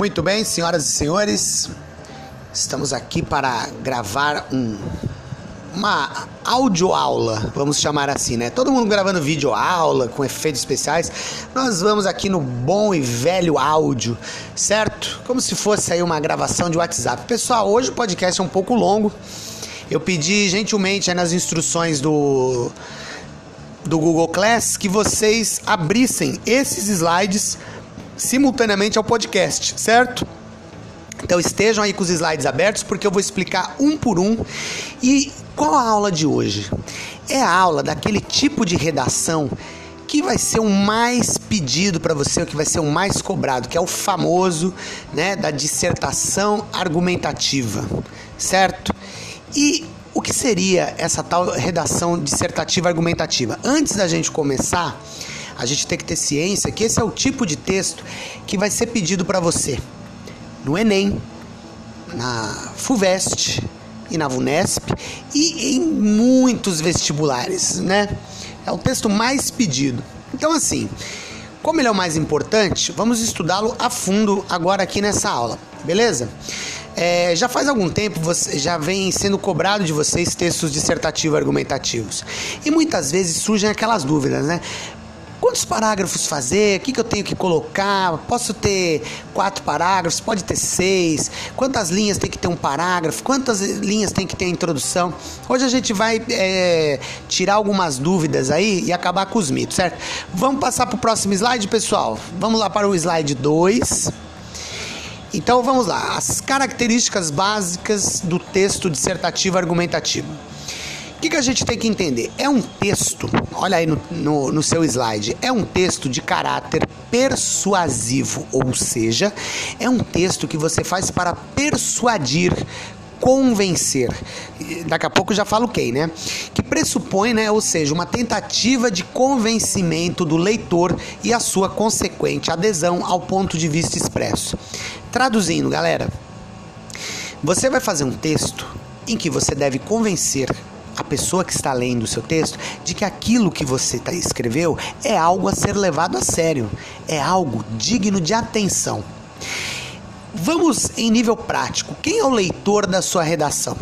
Muito bem, senhoras e senhores, estamos aqui para gravar um, uma audioaula, vamos chamar assim, né? Todo mundo gravando vídeo aula com efeitos especiais. Nós vamos aqui no bom e velho áudio, certo? Como se fosse aí uma gravação de WhatsApp. Pessoal, hoje o podcast é um pouco longo. Eu pedi gentilmente nas instruções do do Google Class que vocês abrissem esses slides simultaneamente ao podcast, certo? Então estejam aí com os slides abertos porque eu vou explicar um por um. E qual a aula de hoje? É a aula daquele tipo de redação que vai ser o mais pedido para você, o que vai ser o mais cobrado, que é o famoso, né, da dissertação argumentativa, certo? E o que seria essa tal redação dissertativa argumentativa? Antes da gente começar, a gente tem que ter ciência que esse é o tipo de texto que vai ser pedido para você no Enem, na FUVEST e na VUNESP e em muitos vestibulares, né? É o texto mais pedido. Então, assim, como ele é o mais importante, vamos estudá-lo a fundo agora aqui nessa aula, beleza? É, já faz algum tempo você já vem sendo cobrado de vocês textos dissertativos argumentativos. E muitas vezes surgem aquelas dúvidas, né? Quantos parágrafos fazer? O que, que eu tenho que colocar? Posso ter quatro parágrafos? Pode ter seis? Quantas linhas tem que ter um parágrafo? Quantas linhas tem que ter a introdução? Hoje a gente vai é, tirar algumas dúvidas aí e acabar com os mitos, certo? Vamos passar para o próximo slide, pessoal? Vamos lá para o slide 2. Então vamos lá, as características básicas do texto dissertativo argumentativo. O que, que a gente tem que entender? É um texto, olha aí no, no, no, seu slide, é um texto de caráter persuasivo, ou seja, é um texto que você faz para persuadir, convencer. Daqui a pouco eu já falo quem, né? Que pressupõe, né, ou seja, uma tentativa de convencimento do leitor e a sua consequente adesão ao ponto de vista expresso. Traduzindo, galera, você vai fazer um texto em que você deve convencer a pessoa que está lendo o seu texto de que aquilo que você tá, escreveu é algo a ser levado a sério, é algo digno de atenção. Vamos em nível prático. Quem é o leitor da sua redação?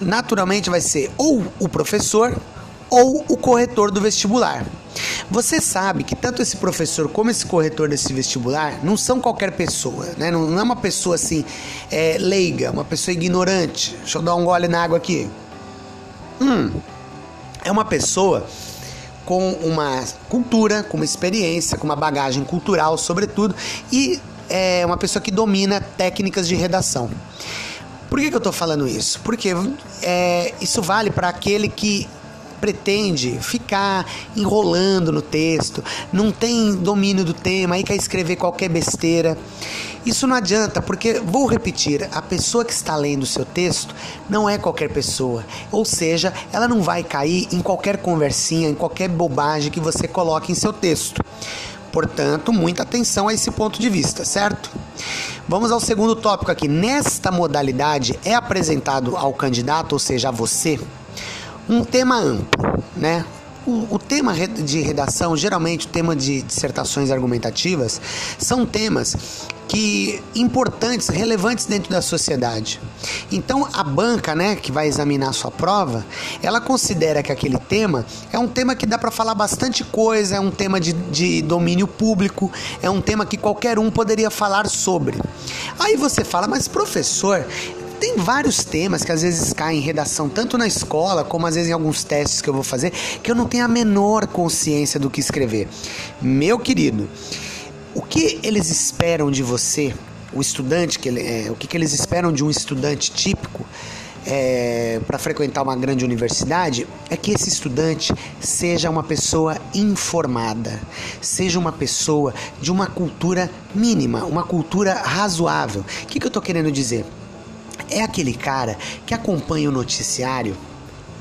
Naturalmente vai ser ou o professor ou o corretor do vestibular. Você sabe que tanto esse professor como esse corretor desse vestibular não são qualquer pessoa, né? Não, é uma pessoa assim é, leiga, uma pessoa ignorante. Deixa eu dar um gole na água aqui. Hum, é uma pessoa com uma cultura, com uma experiência, com uma bagagem cultural, sobretudo, e é uma pessoa que domina técnicas de redação. Por que, que eu estou falando isso? Porque é, isso vale para aquele que pretende ficar enrolando no texto, não tem domínio do tema, aí quer escrever qualquer besteira. Isso não adianta, porque, vou repetir, a pessoa que está lendo o seu texto não é qualquer pessoa. Ou seja, ela não vai cair em qualquer conversinha, em qualquer bobagem que você coloque em seu texto. Portanto, muita atenção a esse ponto de vista, certo? Vamos ao segundo tópico aqui. Nesta modalidade é apresentado ao candidato, ou seja, a você, um tema amplo, né? O, o, tema de redação, geralmente o tema de dissertações argumentativas, são temas que importantes, relevantes dentro da sociedade. Então a banca, né, que vai examinar a sua prova, ela considera que aquele tema é um tema que dá para falar bastante coisa, é um tema de, de domínio público, é um tema que qualquer um poderia falar sobre. Aí você fala, mas professor, tem vários temas que às vezes caem em redação, tanto na escola como às vezes em alguns testes que eu vou fazer, que eu não tenho a menor consciência do que escrever. Meu querido, o que eles esperam de você, o estudante, que ele, é, o que, que eles esperam de um estudante típico é, para frequentar uma grande universidade é que esse estudante seja uma pessoa informada, seja uma pessoa de uma cultura mínima, uma cultura razoável. O que, que eu estou querendo dizer? É aquele cara que acompanha o noticiário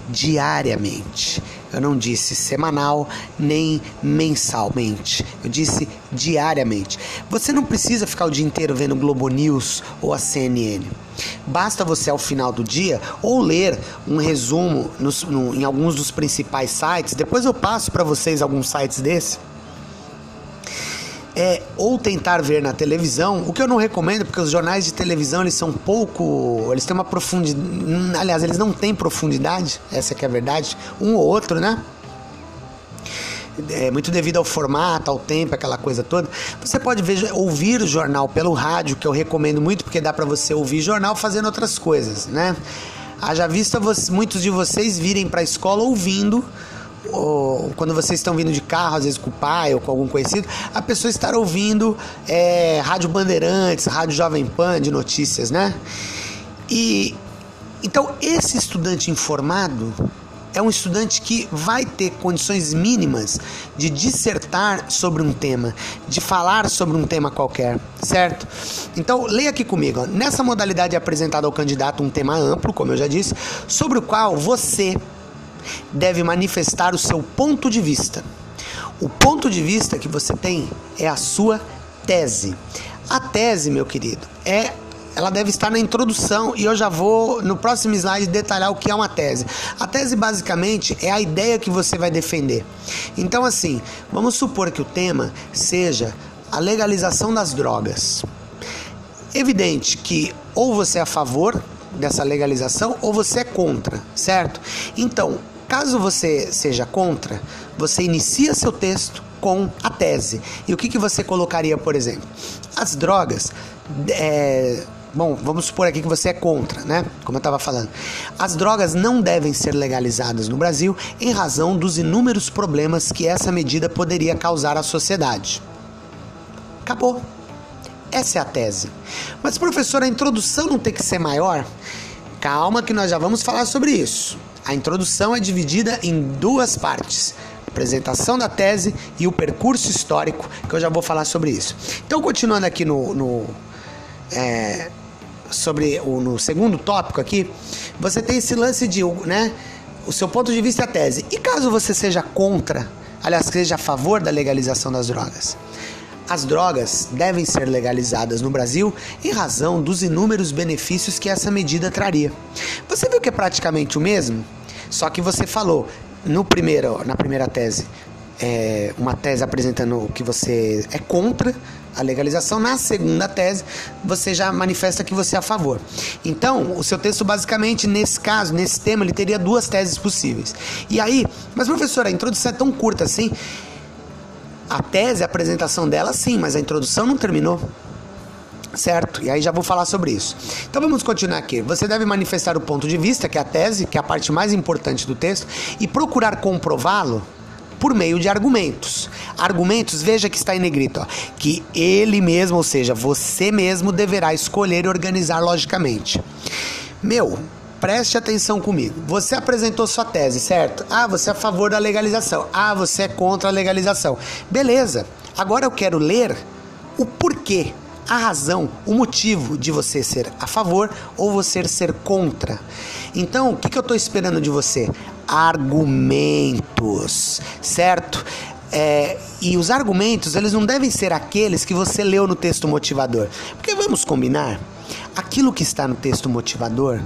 diariamente. Eu não disse semanal nem mensalmente. Eu disse diariamente. Você não precisa ficar o dia inteiro vendo Globo News ou a CNN. Basta você ao final do dia ou ler um resumo nos, no, em alguns dos principais sites. Depois eu passo para vocês alguns sites desses é ou tentar ver na televisão, o que eu não recomendo, porque os jornais de televisão eles são pouco, eles têm uma profundidade, aliás, eles não têm profundidade, essa que é a verdade, um ou outro, né? É, muito devido ao formato, ao tempo, aquela coisa toda. Você pode ver, ouvir o jornal pelo rádio, que eu recomendo muito, porque dá para você ouvir jornal fazendo outras coisas, né? Haja vista muitos de vocês virem para a escola ouvindo ou quando vocês estão vindo de carro, às vezes com o pai ou com algum conhecido, a pessoa estar ouvindo é, Rádio Bandeirantes, Rádio Jovem Pan de notícias, né? E então esse estudante informado é um estudante que vai ter condições mínimas de dissertar sobre um tema, de falar sobre um tema qualquer, certo? Então, leia aqui comigo. Nessa modalidade é apresentado ao candidato um tema amplo, como eu já disse, sobre o qual você deve manifestar o seu ponto de vista. O ponto de vista que você tem é a sua tese. A tese, meu querido, é ela deve estar na introdução e eu já vou no próximo slide detalhar o que é uma tese. A tese basicamente é a ideia que você vai defender. Então assim, vamos supor que o tema seja a legalização das drogas. Evidente que ou você é a favor dessa legalização ou você é contra, certo? Então, caso você seja contra, você inicia seu texto com a tese. E o que, que você colocaria, por exemplo? As drogas. É, bom, vamos supor aqui que você é contra, né? Como eu estava falando. As drogas não devem ser legalizadas no Brasil em razão dos inúmeros problemas que essa medida poderia causar à sociedade. Acabou. Essa é a tese. Mas, professor, a introdução não tem que ser maior? Calma, que nós já vamos falar sobre isso. A introdução é dividida em duas partes: apresentação da tese e o percurso histórico, que eu já vou falar sobre isso. Então, continuando aqui no, no é, sobre o no segundo tópico aqui, você tem esse lance de, né, o seu ponto de vista e a tese. E caso você seja contra, aliás, seja a favor da legalização das drogas? As drogas devem ser legalizadas no Brasil em razão dos inúmeros benefícios que essa medida traria. Você viu que é praticamente o mesmo? Só que você falou no primeiro, na primeira tese, é, uma tese apresentando que você é contra a legalização. Na segunda tese, você já manifesta que você é a favor. Então, o seu texto, basicamente, nesse caso, nesse tema, ele teria duas teses possíveis. E aí, mas professor, a introdução é tão curta assim. A tese, a apresentação dela, sim, mas a introdução não terminou. Certo? E aí já vou falar sobre isso. Então vamos continuar aqui. Você deve manifestar o ponto de vista, que é a tese, que é a parte mais importante do texto, e procurar comprová-lo por meio de argumentos. Argumentos, veja que está em negrito, ó, que ele mesmo, ou seja, você mesmo deverá escolher e organizar logicamente. Meu, Preste atenção comigo. Você apresentou sua tese, certo? Ah, você é a favor da legalização. Ah, você é contra a legalização. Beleza. Agora eu quero ler o porquê, a razão, o motivo de você ser a favor ou você ser contra. Então, o que, que eu estou esperando de você? Argumentos, certo? É, e os argumentos, eles não devem ser aqueles que você leu no texto motivador. Porque vamos combinar, aquilo que está no texto motivador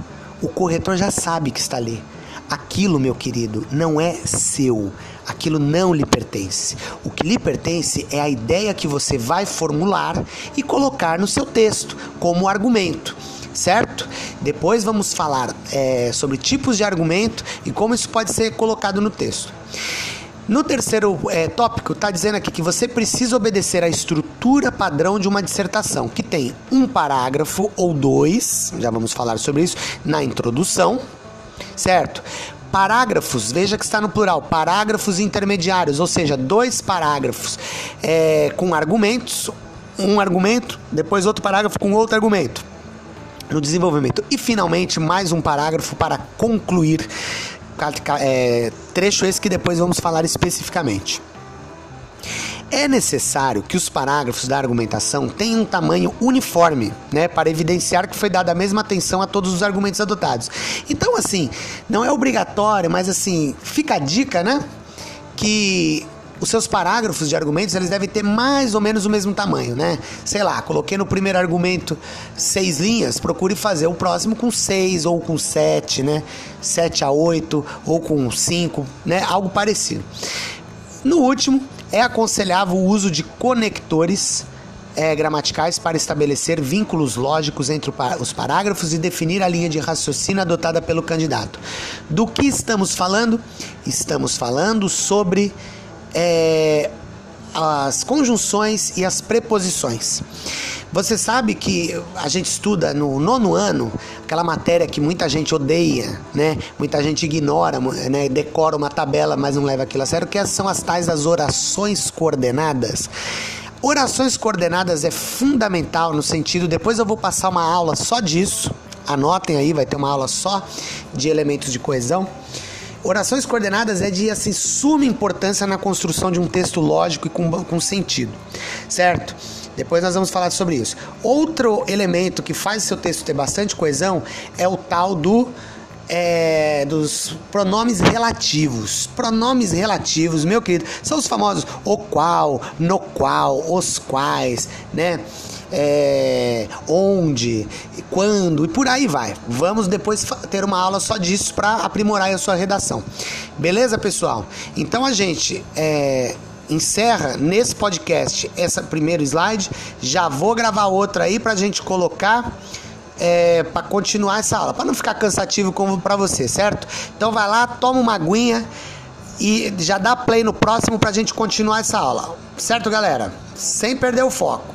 o corretor já sabe que está ali. Aquilo, meu querido, não é seu. Aquilo não lhe pertence. O que lhe pertence é a ideia que você vai formular e colocar no seu texto como argumento certo? Depois vamos falar é, sobre tipos de argumento e como isso pode ser colocado no texto. No terceiro é, tópico, está dizendo aqui que você precisa obedecer à estrutura padrão de uma dissertação, que tem um parágrafo ou dois, já vamos falar sobre isso, na introdução, certo? Parágrafos, veja que está no plural, parágrafos intermediários, ou seja, dois parágrafos é, com argumentos, um argumento, depois outro parágrafo com outro argumento no desenvolvimento. E finalmente, mais um parágrafo para concluir é, trecho esse que depois vamos falar especificamente. É necessário que os parágrafos da argumentação tenham um tamanho uniforme, né, para evidenciar que foi dada a mesma atenção a todos os argumentos adotados. Então, assim, não é obrigatório, mas assim, fica a dica, né, que os seus parágrafos de argumentos eles devem ter mais ou menos o mesmo tamanho, né? Sei lá, coloquei no primeiro argumento seis linhas, procure fazer o próximo com seis ou com sete, né? Sete a oito ou com cinco, né? Algo parecido. No último, é aconselhável o uso de conectores é, gramaticais para estabelecer vínculos lógicos entre os parágrafos e definir a linha de raciocínio adotada pelo candidato. Do que estamos falando? Estamos falando sobre é, as conjunções e as preposições. Você sabe que a gente estuda no nono ano aquela matéria que muita gente odeia, né? Muita gente ignora, né? Decora uma tabela, mas não leva aquilo a sério, que são as tais das orações coordenadas. Orações coordenadas é fundamental no sentido, depois eu vou passar uma aula só disso. Anotem aí, vai ter uma aula só de elementos de coesão. Orações coordenadas é de assim, suma importância na construção de um texto lógico e com, com sentido, certo? Depois nós vamos falar sobre isso. Outro elemento que faz seu texto ter bastante coesão é o tal do é, dos pronomes relativos. Pronomes relativos, meu querido, são os famosos o qual, no qual, os quais, né? É, onde, quando e por aí vai. Vamos depois ter uma aula só disso para aprimorar a sua redação. Beleza, pessoal? Então a gente é, encerra nesse podcast esse primeiro slide. Já vou gravar outra aí para a gente colocar é, para continuar essa aula, para não ficar cansativo como para você, certo? Então vai lá, toma uma aguinha e já dá play no próximo para a gente continuar essa aula, certo, galera? Sem perder o foco.